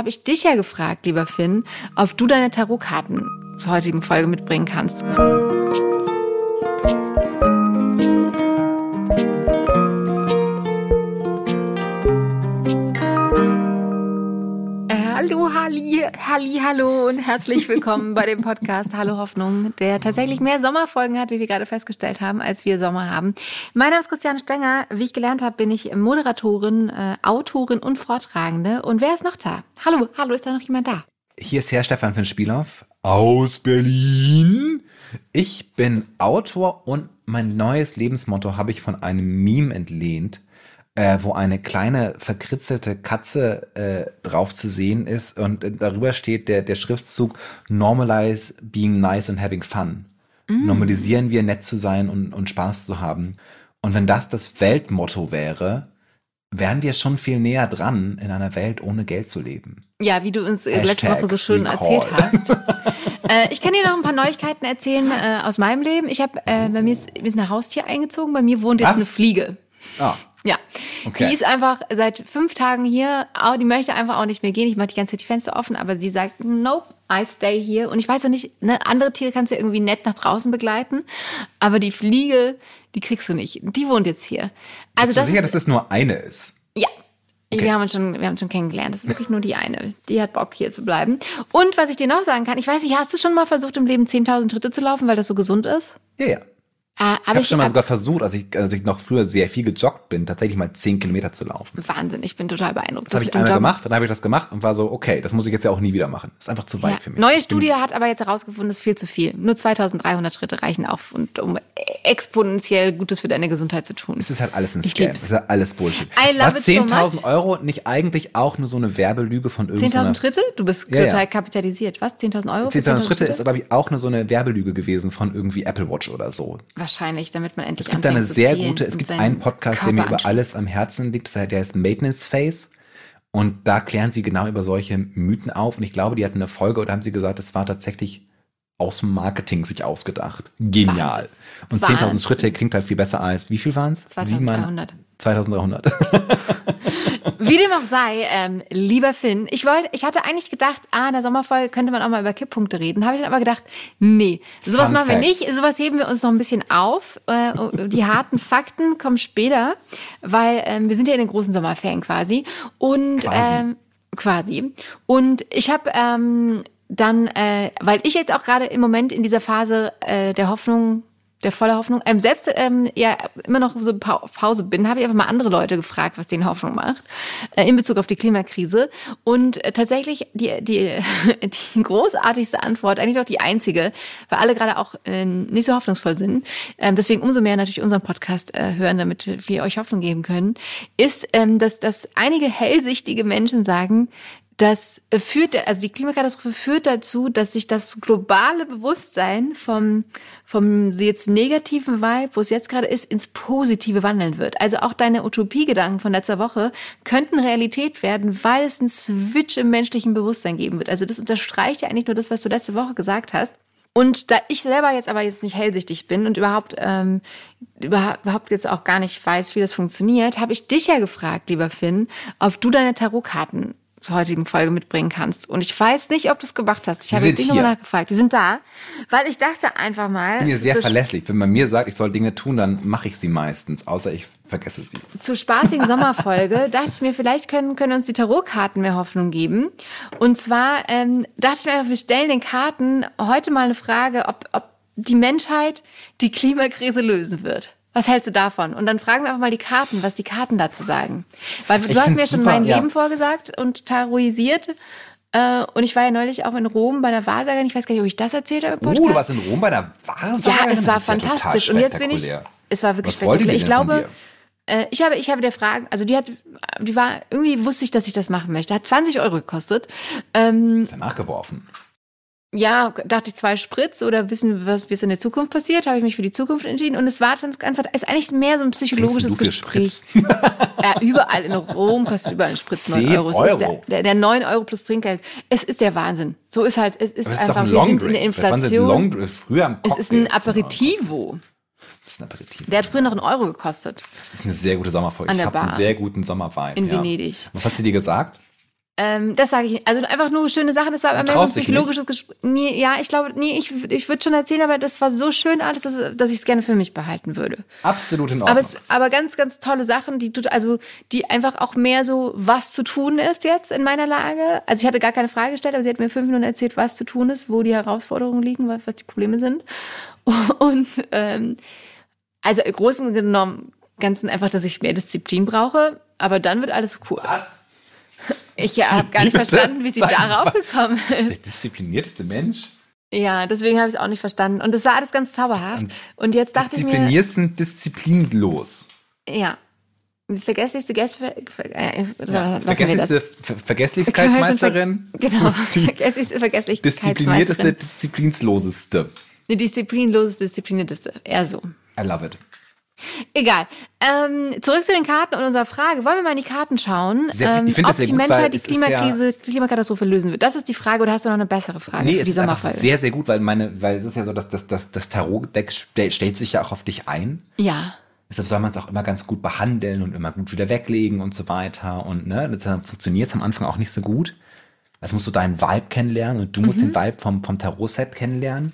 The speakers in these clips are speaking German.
habe ich dich ja gefragt, lieber Finn, ob du deine Tarotkarten zur heutigen Folge mitbringen kannst. Hallo und herzlich willkommen bei dem Podcast Hallo Hoffnung, der tatsächlich mehr Sommerfolgen hat, wie wir gerade festgestellt haben, als wir Sommer haben. Mein Name ist Christiane Stenger. Wie ich gelernt habe, bin ich Moderatorin, äh, Autorin und Vortragende. Und wer ist noch da? Hallo, hallo, ist da noch jemand da? Hier ist Herr Stefan von Spielhoff aus Berlin. Ich bin Autor und mein neues Lebensmotto habe ich von einem Meme entlehnt äh, wo eine kleine verkritzelte Katze äh, drauf zu sehen ist und äh, darüber steht der, der Schriftzug Normalize being nice and having fun. Mm. Normalisieren wir nett zu sein und, und Spaß zu haben. Und wenn das das Weltmotto wäre, wären wir schon viel näher dran, in einer Welt ohne Geld zu leben. Ja, wie du uns Hashtag letzte Woche so schön recall. erzählt hast. äh, ich kann dir noch ein paar Neuigkeiten erzählen äh, aus meinem Leben. Ich habe äh, bei mir ist, ist ein Haustier eingezogen. Bei mir wohnt jetzt Was? eine Fliege. Ah. Ja, okay. die ist einfach seit fünf Tagen hier. Die möchte einfach auch nicht mehr gehen. Ich mache die ganze Zeit die Fenster offen, aber sie sagt, nope, I stay here. Und ich weiß ja nicht, ne, andere Tiere kannst du ja irgendwie nett nach draußen begleiten, aber die Fliege, die kriegst du nicht. Die wohnt jetzt hier. Also Bist das du sicher, ist, dass das nur eine ist? Ja. Okay. Wir haben uns schon, wir haben uns schon kennengelernt. Das ist wirklich nur die eine. Die hat Bock hier zu bleiben. Und was ich dir noch sagen kann, ich weiß nicht, hast du schon mal versucht im Leben 10.000 Schritte zu laufen, weil das so gesund ist? Ja, ja. Äh, ich habe schon mal sogar versucht, als ich, als ich noch früher sehr viel gejoggt bin, tatsächlich mal zehn Kilometer zu laufen. Wahnsinn, ich bin total beeindruckt. Das, das habe ich einmal Joggen. gemacht, dann habe ich das gemacht und war so, okay, das muss ich jetzt ja auch nie wieder machen. Das ist einfach zu weit ja. für mich. Neue Studie hat aber jetzt herausgefunden, das ist viel zu viel. Nur 2300 Schritte reichen auf, und, um exponentiell Gutes für deine Gesundheit zu tun. Es ist halt alles ein Scam. Es ist halt alles Bullshit. I love War 10.000 so Euro nicht eigentlich auch nur so eine Werbelüge von irgendeiner... 10.000 Schritte? Du bist ja, total ja. kapitalisiert. Was? 10.000 Euro? 10.000 10 Schritte ist, glaube ich, auch nur so eine Werbelüge gewesen von irgendwie Apple Watch oder so. Wahrscheinlich, damit man endlich Es gibt eine sehr gute, es gibt einen Podcast, der mir über alles am Herzen liegt, der heißt Maintenance Phase. Und da klären sie genau über solche Mythen auf. Und ich glaube, die hatten eine Folge oder haben sie gesagt, es war tatsächlich aus dem Marketing sich ausgedacht. Genial. Wahnsinn. Und 10.000 Schritte klingt halt viel besser als, wie viel waren es? 2300. 2300. Wie dem auch sei, ähm, lieber Finn, ich wollte, ich hatte eigentlich gedacht, ah, in der Sommerfolge könnte man auch mal über Kipppunkte reden. Habe ich dann aber gedacht, nee, sowas Fun machen Facts. wir nicht, sowas heben wir uns noch ein bisschen auf. Äh, die harten Fakten kommen später, weil ähm, wir sind ja in den großen Sommerferien quasi. Und quasi. Ähm, quasi. Und ich habe ähm, dann, äh, weil ich jetzt auch gerade im Moment in dieser Phase äh, der Hoffnung der voller Hoffnung. Ähm, selbst ähm, ja immer noch so Pause bin, habe ich einfach mal andere Leute gefragt, was denen Hoffnung macht äh, in Bezug auf die Klimakrise. Und äh, tatsächlich die, die, die großartigste Antwort, eigentlich auch die einzige, weil alle gerade auch äh, nicht so hoffnungsvoll sind, ähm, deswegen umso mehr natürlich unseren Podcast äh, hören, damit wir euch Hoffnung geben können, ist, ähm, dass, dass einige hellsichtige Menschen sagen, das führt, also die Klimakatastrophe führt dazu, dass sich das globale Bewusstsein vom, vom jetzt negativen Vibe, wo es jetzt gerade ist, ins Positive wandeln wird. Also auch deine Utopiegedanken von letzter Woche könnten Realität werden, weil es einen Switch im menschlichen Bewusstsein geben wird. Also das unterstreicht ja eigentlich nur das, was du letzte Woche gesagt hast. Und da ich selber jetzt aber jetzt nicht hellsichtig bin und überhaupt ähm, überhaupt jetzt auch gar nicht weiß, wie das funktioniert, habe ich dich ja gefragt, lieber Finn, ob du deine Tarotkarten zur heutigen Folge mitbringen kannst. Und ich weiß nicht, ob du es gemacht hast. Ich habe jetzt dich nochmal nachgefragt. Die sind da, weil ich dachte einfach mal. Ich bin hier sehr verlässlich. Wenn man mir sagt, ich soll Dinge tun, dann mache ich sie meistens, außer ich vergesse sie. Zur spaßigen Sommerfolge dachte ich mir, vielleicht können, können uns die Tarotkarten mehr Hoffnung geben. Und zwar ähm, dachte ich mir, wir stellen den Karten heute mal eine Frage, ob, ob die Menschheit die Klimakrise lösen wird. Was hältst du davon? Und dann fragen wir einfach mal die Karten, was die Karten dazu sagen. Weil du ich hast mir schon super, mein ja. Leben vorgesagt und taroisiert. Äh, und ich war ja neulich auch in Rom bei einer Wahrsagerin. Ich weiß gar nicht, ob ich das erzählt habe. Oh, du warst in Rom bei einer Wahrsagerin? Ja, es war fantastisch. Ja und jetzt bin ich. Es war wirklich was spektakulär. Ich glaube, äh, ich habe, ich habe der Frage, also die hat, die war, irgendwie wusste ich, dass ich das machen möchte. Hat 20 Euro gekostet. Ähm, ist ja nachgeworfen ja, dachte ich zwei Spritz oder wissen, was, wie es in der Zukunft passiert, habe ich mich für die Zukunft entschieden. Und es war ganz, ganz, ist eigentlich mehr so ein psychologisches Gespräch. ja, überall in Rom kostet überall ein Spritz 9 Euro. Euro. Der, der, der 9 Euro plus Trinkgeld. Es ist der Wahnsinn. So ist halt, es ist, ist einfach, ein wir sind in der Inflation. Long, früher am es ist ein Aperitivo. Das ist ein Aperitivo. Der hat früher noch einen Euro gekostet. Das ist eine sehr gute Sommerfolge. An der ich habe einen sehr guten Sommerwein. In ja. Venedig. Was hat sie dir gesagt? Ähm, das sage ich. Also einfach nur schöne Sachen. Das war aber mehr so ein psychologisches Gespräch. Nee, ja, ich glaube, nee, ich, ich würde schon erzählen, aber das war so schön alles, dass, dass ich es gerne für mich behalten würde. Absolut in Ordnung. Aber, es, aber ganz, ganz tolle Sachen, die also die einfach auch mehr so, was zu tun ist jetzt in meiner Lage. Also ich hatte gar keine Frage gestellt, aber sie hat mir fünf Minuten erzählt, was zu tun ist, wo die Herausforderungen liegen, was, was die Probleme sind. Und ähm, also im Großen genommen Ganzen einfach, dass ich mehr Disziplin brauche, aber dann wird alles cool. Was? Ich habe gar nicht verstanden, wie sie darauf gekommen ist. Der disziplinierteste Mensch. Ja, deswegen habe ich es auch nicht verstanden. Und das war alles ganz zauberhaft. Und jetzt dachte ich mir. Disziplinierst sind disziplinlos. Ja. Vergesslichste Gäste. Äh, ja, vergesslichste Ver Vergesslichkeitsmeisterin. Genau. Vergesslichste Vergesslichkeitsmeisterin. Disziplinierteste, disziplinsloseste. Die disziplinloseste, disziplinierteste. Eher so. I love it. Egal. Ähm, zurück zu den Karten und unserer Frage. Wollen wir mal in die Karten schauen, sehr, ähm, ob die gut, Menschheit die Klimakrise, ja die Klimakatastrophe lösen wird? Das ist die Frage oder hast du noch eine bessere Frage nee, für die Sommerfolge? Sehr, sehr gut, weil meine, weil es ist ja so, dass das, das, das Tarot-Deck stellt sich ja auch auf dich ein. Ja. Deshalb soll man es auch immer ganz gut behandeln und immer gut wieder weglegen und so weiter. Und ne, das funktioniert es am Anfang auch nicht so gut. Also musst du deinen Vibe kennenlernen und du musst mhm. den Vibe vom, vom Tarot-Set kennenlernen.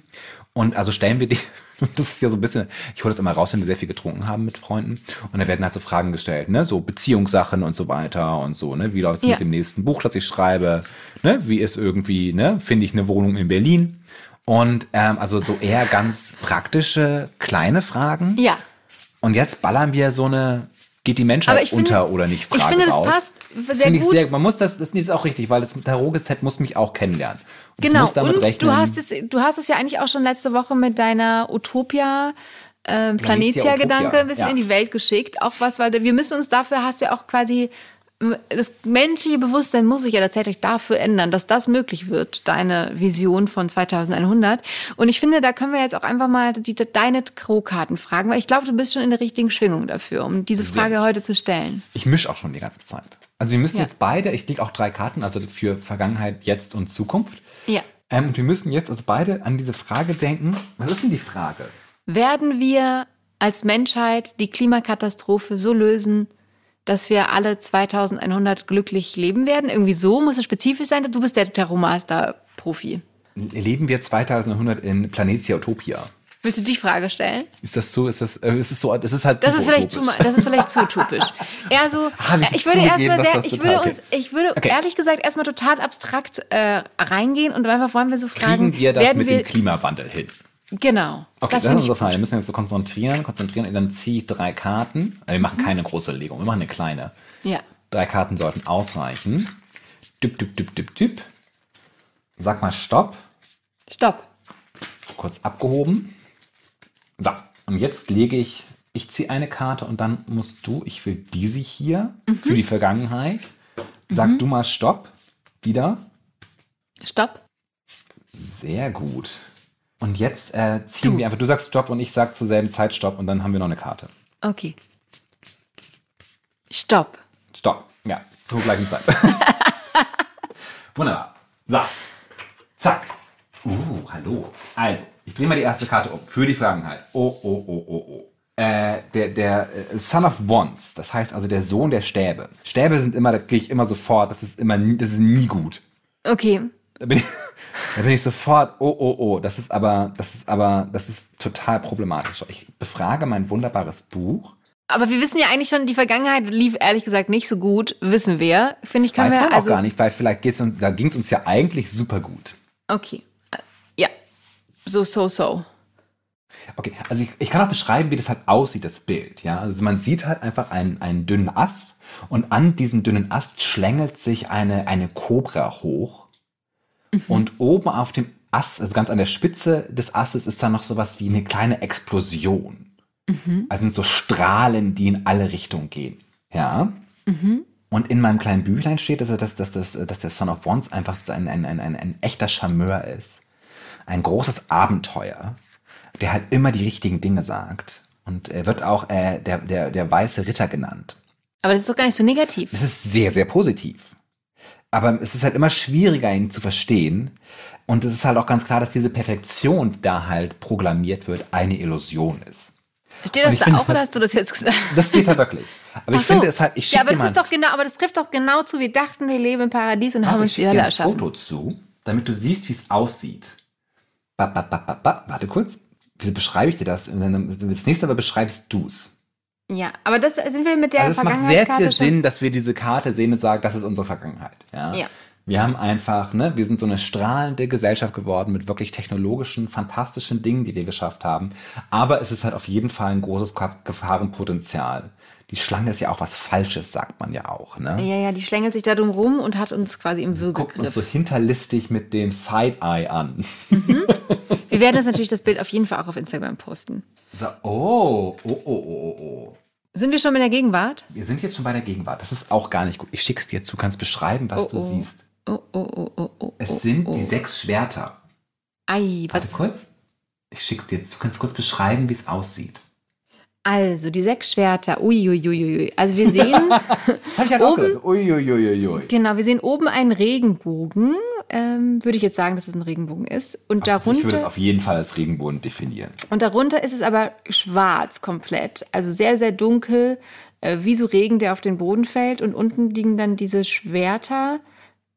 Und also stellen wir die, das ist ja so ein bisschen, ich hole das immer raus, wenn wir sehr viel getrunken haben mit Freunden. Und da werden halt so Fragen gestellt, ne? So Beziehungssachen und so weiter und so, ne? Wie läuft es ja. mit dem nächsten Buch, das ich schreibe? Ne? Wie ist irgendwie, ne? Finde ich eine Wohnung in Berlin? Und ähm, also so eher ganz praktische, kleine Fragen. Ja. Und jetzt ballern wir so eine geht die Menschheit finde, unter oder nicht? Frage ich finde, das raus. passt sehr gut. Sehr, man muss das, das ist auch richtig, weil das Tarot-Set muss mich auch kennenlernen. Genau, und du hast, es, du hast es ja eigentlich auch schon letzte Woche mit deiner Utopia äh, Planetia-Gedanke ein bisschen ja. in die Welt geschickt. Auch was, weil wir müssen uns dafür, hast du ja auch quasi das menschliche Bewusstsein muss sich ja tatsächlich dafür ändern, dass das möglich wird, deine Vision von 2100. Und ich finde, da können wir jetzt auch einfach mal die, deine Crow-Karten fragen, weil ich glaube, du bist schon in der richtigen Schwingung dafür, um diese Frage ja. heute zu stellen. Ich mische auch schon die ganze Zeit. Also wir müssen ja. jetzt beide, ich lege auch drei Karten, also für Vergangenheit, Jetzt und Zukunft. Ja. Ähm, wir müssen jetzt also beide an diese Frage denken. Was ist denn die Frage? Werden wir als Menschheit die Klimakatastrophe so lösen, dass wir alle 2100 glücklich leben werden? Irgendwie so muss es spezifisch sein. Du bist der Taromaster-Profi. Leben wir 2100 in Planetia Utopia? Willst du die Frage stellen? Ist das so? Ist das, äh, ist es so? Das ist halt. Das ist vielleicht zu, das ist vielleicht zu utopisch. Eher so. Ah, ich würde erstmal sehr, ich würde uns, ich würde okay. ehrlich gesagt erstmal total abstrakt äh, reingehen und einfach wollen wir so fragen. Kriegen wir das mit wir, dem Klimawandel hin? Genau. Okay, das, das ist unsere Frage. Wir müssen uns so konzentrieren, konzentrieren. Und dann ziehe ich drei Karten. Wir machen mhm. keine große Legung, wir machen eine kleine. Ja. Drei Karten sollten ausreichen. Düpp, düpp, düpp, düpp, düpp. Sag mal Stopp. Stopp. Kurz abgehoben. So, und jetzt lege ich, ich ziehe eine Karte und dann musst du, ich will diese hier mhm. für die Vergangenheit. Sag mhm. du mal Stopp. Wieder. Stopp. Sehr gut. Und jetzt äh, ziehen du. wir einfach, du sagst Stopp und ich sag zur selben Zeit Stopp und dann haben wir noch eine Karte. Okay. Stopp. Stopp. Ja, zur gleichen Zeit. Wunderbar. So. Zack. Uh, hallo. Also, ich drehe mal die erste Karte um. Für die Vergangenheit. Oh, oh, oh, oh, oh. Äh, der, der äh, Son of Wands, das heißt also der Sohn der Stäbe. Stäbe sind immer, da kriege ich immer sofort, das ist immer, das ist nie gut. Okay. Da bin ich, da bin ich sofort, oh, oh, oh, das ist aber, das ist aber, das ist total problematisch. Ich befrage mein wunderbares Buch. Aber wir wissen ja eigentlich schon, die Vergangenheit lief ehrlich gesagt nicht so gut, wissen wir. Finde ich, können Weiß wir also auch gar nicht, weil vielleicht geht's uns, da ging es uns ja eigentlich super gut. Okay. Ja. So, so, so. Okay, also ich, ich kann auch beschreiben, wie das halt aussieht, das Bild. Ja, also man sieht halt einfach einen, einen dünnen Ast und an diesem dünnen Ast schlängelt sich eine, eine Kobra hoch Mhm. Und oben auf dem Ast, also ganz an der Spitze des Astes, ist da noch sowas wie eine kleine Explosion. Mhm. Also sind so Strahlen, die in alle Richtungen gehen. Ja. Mhm. Und in meinem kleinen Büchlein steht, dass, dass, dass, dass, dass der Son of Wands einfach ein, ein, ein, ein, ein echter Charmeur ist. Ein großes Abenteuer, der halt immer die richtigen Dinge sagt. Und er wird auch äh, der, der, der weiße Ritter genannt. Aber das ist doch gar nicht so negativ. Das ist sehr, sehr positiv. Aber es ist halt immer schwieriger, ihn zu verstehen. Und es ist halt auch ganz klar, dass diese Perfektion, die da halt programmiert wird, eine Illusion ist. Steht das da auch oder hast du das jetzt gesagt? Das steht da wirklich. Aber Ach ich so. finde es halt, ich Ja, aber das ist doch genau, aber das trifft doch genau zu. Wir dachten, wir leben im Paradies und haben uns die Hölle erschaffen. Ich Foto zu, damit du siehst, wie es aussieht. Ba, ba, ba, ba, ba. Warte kurz. Wie beschreibe ich dir das? Das nächste Mal beschreibst du es. Ja, aber das sind wir mit der also es macht sehr viel Sinn, dass wir diese Karte sehen und sagen, das ist unsere Vergangenheit. Ja. ja. Wir haben einfach, ne, wir sind so eine strahlende Gesellschaft geworden mit wirklich technologischen, fantastischen Dingen, die wir geschafft haben. Aber es ist halt auf jeden Fall ein großes Gefahrenpotenzial. Die Schlange ist ja auch was Falsches, sagt man ja auch, ne? Ja, ja, die schlängelt sich da drum rum und hat uns quasi im Würgegriff. Guckt uns so hinterlistig mit dem Side-Eye an. Mhm. Wir werden das natürlich das Bild auf jeden Fall auch auf Instagram posten. So, oh, oh, oh, oh, oh. Sind wir schon in der Gegenwart? Wir sind jetzt schon bei der Gegenwart. Das ist auch gar nicht gut. Ich schick's dir zu, kannst beschreiben, was oh, du oh. siehst. Oh, oh, oh, oh, oh. Es oh, sind die oh. sechs Schwerter. Ei, was? Warte kurz. Ich schick's dir. Du kannst kurz beschreiben, wie es aussieht. Also, die sechs Schwerter. Uiuiuiui. Also, wir sehen. das ich halt oben, Uiuiuiui. Genau, wir sehen oben einen Regenbogen. Ähm, würde ich jetzt sagen, dass es ein Regenbogen ist. Und Ach, darunter. Ich würde es auf jeden Fall als Regenbogen definieren. Und darunter ist es aber schwarz komplett. Also sehr, sehr dunkel. Äh, wie so Regen, der auf den Boden fällt. Und unten liegen dann diese Schwerter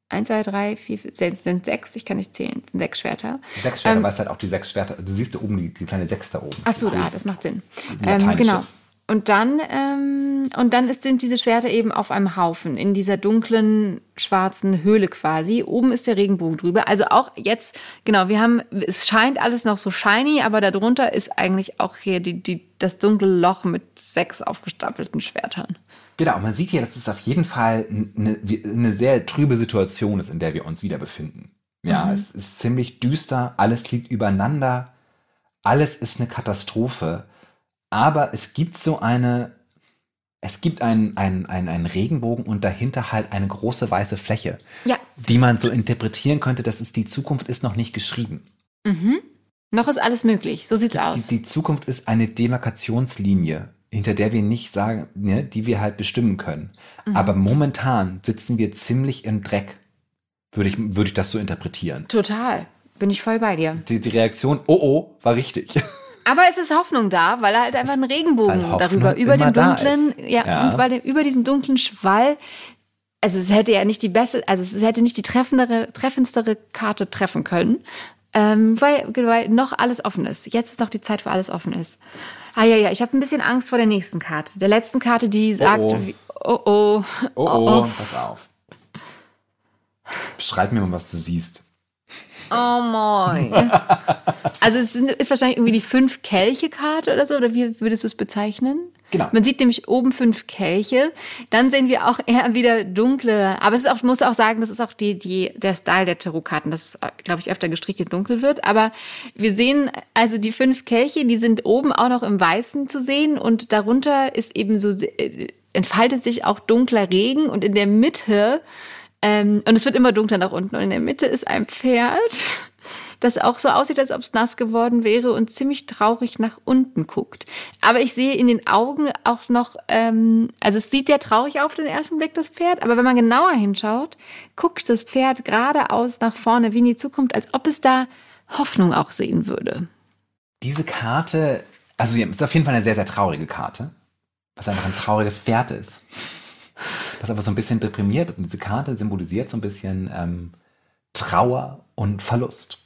1, 2, 3, 4, 5, sind sechs, ich kann nicht zählen, sind sechs Schwerter. Sechs Schwerter, ähm, weil es halt auch die sechs Schwerter, du siehst da oben die, die kleine Sechs da oben. Ach so, da, das macht Sinn. Ähm, genau. Und dann, ähm, und dann ist, sind diese Schwerter eben auf einem Haufen, in dieser dunklen, schwarzen Höhle quasi. Oben ist der Regenbogen drüber. Also auch jetzt, genau, wir haben, es scheint alles noch so shiny, aber darunter ist eigentlich auch hier die, die, das dunkle Loch mit sechs aufgestapelten Schwertern. Genau, man sieht hier, dass es auf jeden Fall eine, eine sehr trübe Situation ist, in der wir uns wieder befinden. Ja, mhm. es ist ziemlich düster, alles liegt übereinander, alles ist eine Katastrophe, aber es gibt so eine, es gibt einen, einen, einen, einen Regenbogen und dahinter halt eine große weiße Fläche, ja. die man so interpretieren könnte, dass es die Zukunft ist noch nicht geschrieben. Mhm. Noch ist alles möglich, so sieht's die, aus. Die, die Zukunft ist eine Demarkationslinie hinter der wir nicht sagen, ne, die wir halt bestimmen können. Mhm. Aber momentan sitzen wir ziemlich im Dreck. Würde ich, würde ich das so interpretieren. Total. Bin ich voll bei dir. Die, die Reaktion, oh oh, war richtig. Aber es ist Hoffnung da, weil er halt einfach ein Regenbogen darüber, über dem dunklen, ja, ja, und weil über diesem dunklen Schwall, also es hätte ja nicht die beste, also es hätte nicht die treffendere, treffendstere Karte treffen können, ähm, weil, weil noch alles offen ist. Jetzt ist noch die Zeit, wo alles offen ist. Ah ja, ja, ich habe ein bisschen Angst vor der nächsten Karte. Der letzten Karte, die sagt, oh oh. Oh, oh. oh, oh. pass auf. Beschreib mir mal, was du siehst. Oh moin. also es ist wahrscheinlich irgendwie die fünf Kelche-Karte oder so, oder wie würdest du es bezeichnen? Genau. Man sieht nämlich oben fünf Kelche. Dann sehen wir auch eher wieder dunkle, aber es ist auch, muss auch sagen, das ist auch die, die, der Style der Tarotkarten, dass es, glaube ich, öfter gestrichelt dunkel wird. Aber wir sehen also die fünf Kelche, die sind oben auch noch im Weißen zu sehen und darunter ist eben so, äh, entfaltet sich auch dunkler Regen und in der Mitte, ähm, und es wird immer dunkler nach unten und in der Mitte ist ein Pferd das auch so aussieht, als ob es nass geworden wäre und ziemlich traurig nach unten guckt. Aber ich sehe in den Augen auch noch, ähm, also es sieht sehr traurig auf den ersten Blick, das Pferd, aber wenn man genauer hinschaut, guckt das Pferd geradeaus nach vorne, wie in die Zukunft, als ob es da Hoffnung auch sehen würde. Diese Karte, also es ist auf jeden Fall eine sehr, sehr traurige Karte, was einfach ein trauriges Pferd ist. Das aber so ein bisschen deprimiert ist. Und diese Karte symbolisiert so ein bisschen ähm, Trauer und Verlust.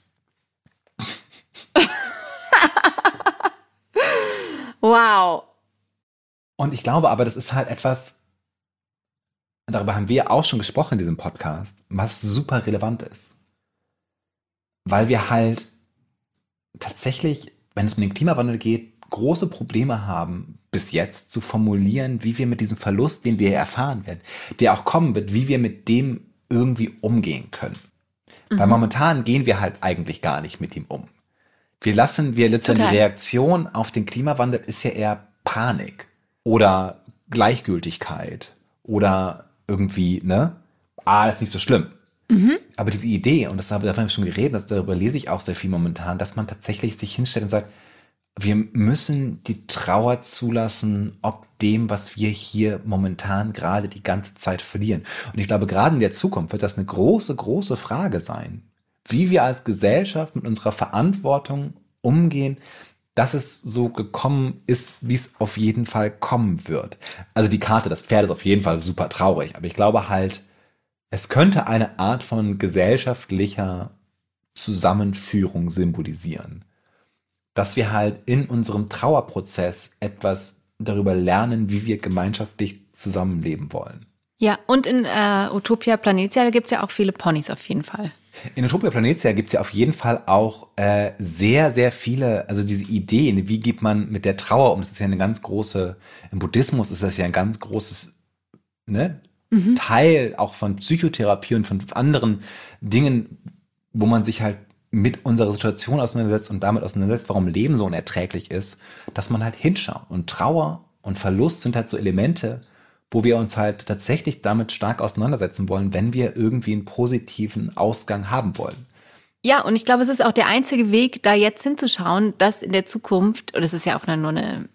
Wow. Und ich glaube aber, das ist halt etwas, darüber haben wir auch schon gesprochen in diesem Podcast, was super relevant ist. Weil wir halt tatsächlich, wenn es um den Klimawandel geht, große Probleme haben, bis jetzt zu formulieren, wie wir mit diesem Verlust, den wir erfahren werden, der auch kommen wird, wie wir mit dem irgendwie umgehen können. Mhm. Weil momentan gehen wir halt eigentlich gar nicht mit ihm um. Wir lassen, wir letztendlich die Reaktion auf den Klimawandel ist ja eher Panik oder Gleichgültigkeit oder irgendwie, ne? Ah, ist nicht so schlimm. Mhm. Aber diese Idee, und das haben wir schon geredet, das, darüber lese ich auch sehr viel momentan, dass man tatsächlich sich hinstellt und sagt, wir müssen die Trauer zulassen, ob dem, was wir hier momentan gerade die ganze Zeit verlieren. Und ich glaube, gerade in der Zukunft wird das eine große, große Frage sein wie wir als Gesellschaft mit unserer Verantwortung umgehen, dass es so gekommen ist, wie es auf jeden Fall kommen wird. Also die Karte, das Pferd ist auf jeden Fall super traurig, aber ich glaube halt, es könnte eine Art von gesellschaftlicher Zusammenführung symbolisieren. Dass wir halt in unserem Trauerprozess etwas darüber lernen, wie wir gemeinschaftlich zusammenleben wollen. Ja, und in äh, Utopia Planetia, da gibt es ja auch viele Ponys auf jeden Fall. In Utopia Planetia gibt es ja auf jeden Fall auch äh, sehr, sehr viele, also diese Ideen, wie geht man mit der Trauer um? Das ist ja eine ganz große, im Buddhismus ist das ja ein ganz großes ne, mhm. Teil auch von Psychotherapie und von anderen Dingen, wo man sich halt mit unserer Situation auseinandersetzt und damit auseinandersetzt, warum Leben so unerträglich ist, dass man halt hinschaut. Und Trauer und Verlust sind halt so Elemente, wo wir uns halt tatsächlich damit stark auseinandersetzen wollen, wenn wir irgendwie einen positiven Ausgang haben wollen. Ja, und ich glaube, es ist auch der einzige Weg, da jetzt hinzuschauen, dass in der Zukunft, und es ist ja auch nur eine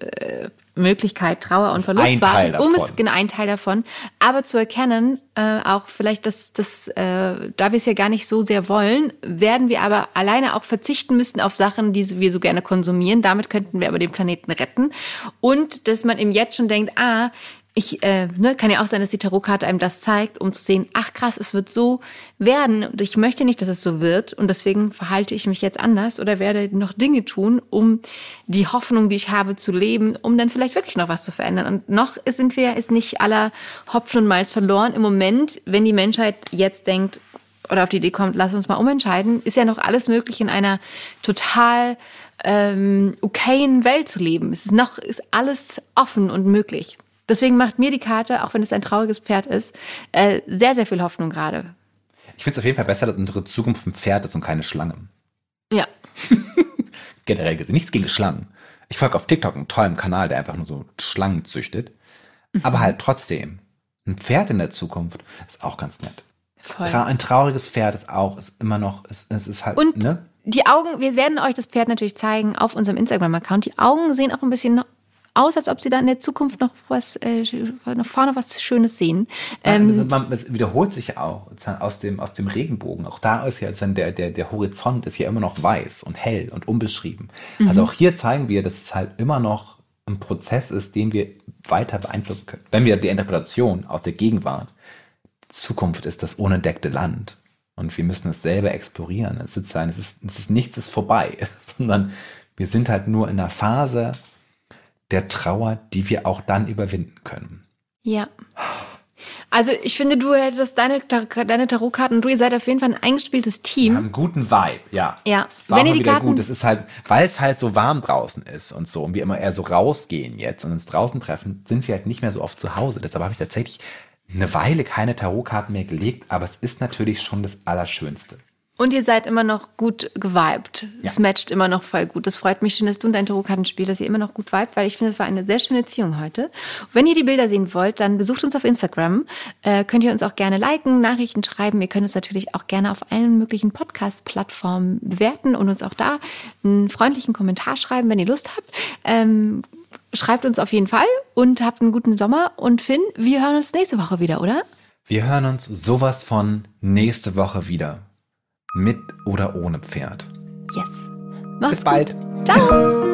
äh, Möglichkeit, Trauer und Verlust ein wartet, um es genau ein Teil davon, aber zu erkennen, äh, auch vielleicht, dass das, äh, da wir es ja gar nicht so sehr wollen, werden wir aber alleine auch verzichten müssen auf Sachen, die wir so gerne konsumieren. Damit könnten wir aber den Planeten retten und dass man eben jetzt schon denkt, ah, ich äh, ne, kann ja auch sein, dass die Tarotkarte einem das zeigt, um zu sehen, ach krass, es wird so werden und ich möchte nicht, dass es so wird und deswegen verhalte ich mich jetzt anders oder werde noch Dinge tun, um die Hoffnung, die ich habe, zu leben, um dann vielleicht wirklich noch was zu verändern. Und noch sind wir, ist nicht aller Hopfen und Malz verloren. Im Moment, wenn die Menschheit jetzt denkt oder auf die Idee kommt, lass uns mal umentscheiden, ist ja noch alles möglich in einer total ähm, okayen Welt zu leben. Es ist noch ist alles offen und möglich. Deswegen macht mir die Karte, auch wenn es ein trauriges Pferd ist, äh, sehr, sehr viel Hoffnung gerade. Ich finde es auf jeden Fall besser, dass unsere Zukunft ein Pferd ist und keine Schlange. Ja. Generell gesehen. Nichts gegen Schlangen. Ich folge auf TikTok einen tollen Kanal, der einfach nur so Schlangen züchtet. Mhm. Aber halt trotzdem. Ein Pferd in der Zukunft ist auch ganz nett. Voll. Ein trauriges Pferd ist auch, ist immer noch, es, es ist halt, und ne? Die Augen, wir werden euch das Pferd natürlich zeigen auf unserem Instagram-Account. Die Augen sehen auch ein bisschen aus, als ob sie da in der Zukunft noch was, äh, noch vorne was Schönes sehen. Ähm, es wiederholt sich ja auch aus dem, aus dem Regenbogen. Auch da ist ja der, der, der Horizont ist ja immer noch weiß und hell und unbeschrieben. Mhm. Also auch hier zeigen wir, dass es halt immer noch ein Prozess ist, den wir weiter beeinflussen können. Wenn wir die Interpretation aus der Gegenwart, Zukunft ist das unentdeckte Land. Und wir müssen es selber explorieren. Es ist, es ist, es ist nichts ist vorbei, sondern wir sind halt nur in einer Phase, der Trauer, die wir auch dann überwinden können. Ja. Also ich finde, du hättest deine, deine Tarotkarten, du ihr seid auf jeden Fall ein eingespieltes Team. Wir haben einen guten Vibe, ja. Ja. Wenn ihr die Karten gut. Es ist halt, weil es halt so warm draußen ist und so und wir immer eher so rausgehen jetzt und uns draußen treffen, sind wir halt nicht mehr so oft zu Hause. Deshalb habe ich tatsächlich eine Weile keine Tarotkarten mehr gelegt, aber es ist natürlich schon das Allerschönste. Und ihr seid immer noch gut geweibt. Ja. Es matcht immer noch voll gut. Das freut mich schön, dass du und dein Tarotkarten spielst, dass ihr immer noch gut vibet, weil ich finde, es war eine sehr schöne Beziehung heute. Und wenn ihr die Bilder sehen wollt, dann besucht uns auf Instagram. Äh, könnt ihr uns auch gerne liken, Nachrichten schreiben. Ihr könnt uns natürlich auch gerne auf allen möglichen Podcast-Plattformen bewerten und uns auch da einen freundlichen Kommentar schreiben, wenn ihr Lust habt. Ähm, schreibt uns auf jeden Fall und habt einen guten Sommer. Und Finn, wir hören uns nächste Woche wieder, oder? Wir hören uns sowas von nächste Woche wieder. Mit oder ohne Pferd. Yes. Mach's Bis bald. Gut. Ciao.